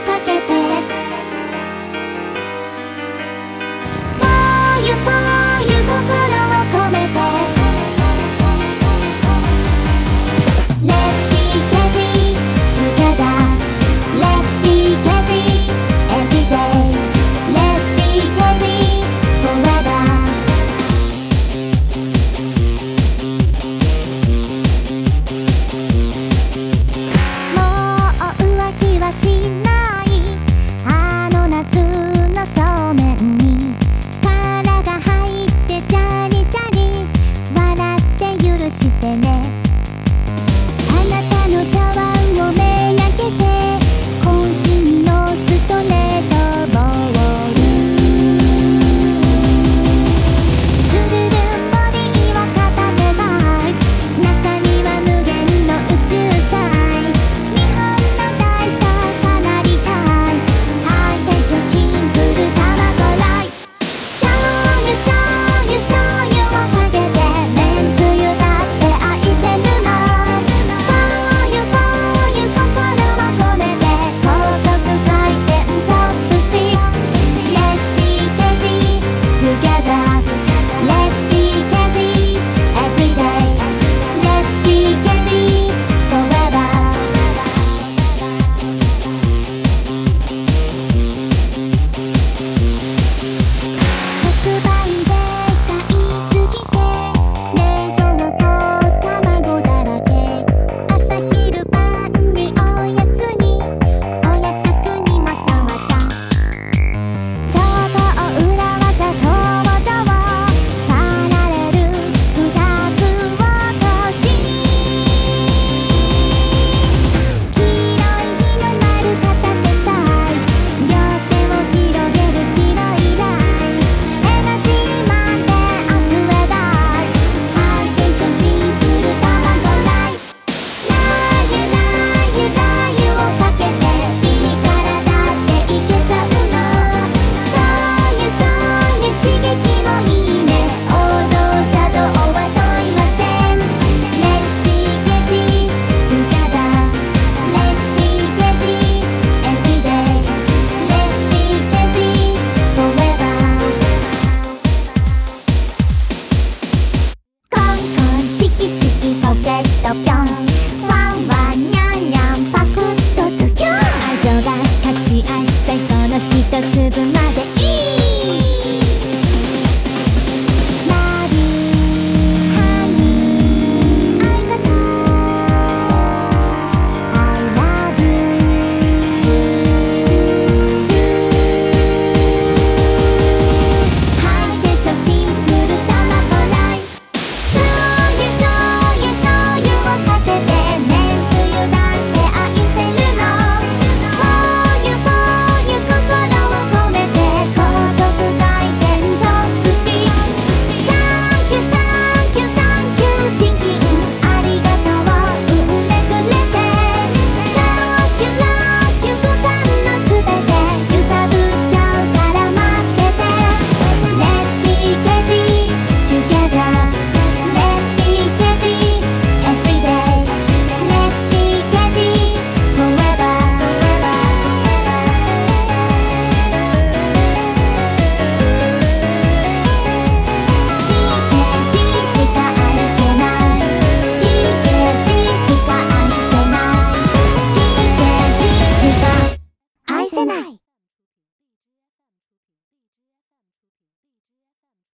せな